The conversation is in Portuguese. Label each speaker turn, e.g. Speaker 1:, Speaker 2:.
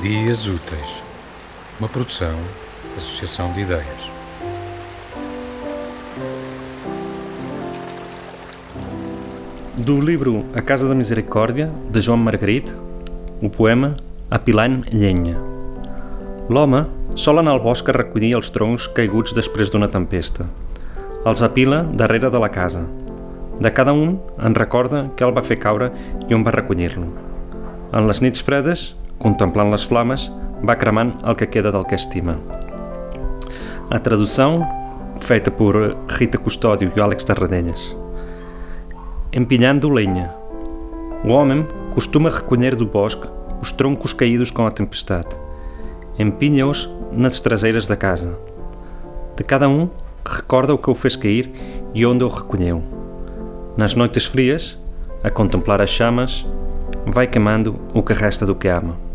Speaker 1: Dias Úteis, uma produção, associação de ideias.
Speaker 2: Do livro A Casa da Misericórdia, de João Margarite, o poema A Pilan Llenha. L'home sol anar al bosc a recollir els troncs caiguts després d'una tempesta. Els apila darrere de la casa. De cada un en recorda què el va fer caure i on va recollir-lo. En les nits fredes, contemplant les flames, va cremant el que queda del que estima. A tradução feita por Rita Custódio e Alex Tarradellas. Empilhando lenha. O homem costuma recolher do bosque os troncos caídos com a tempestade. Empilha-os nas traseiras da casa. De cada um, recorda o que o fez cair e onde o recolheu. Nas noites frias, a contemplar as chamas, vai queimando o que resta do que ama.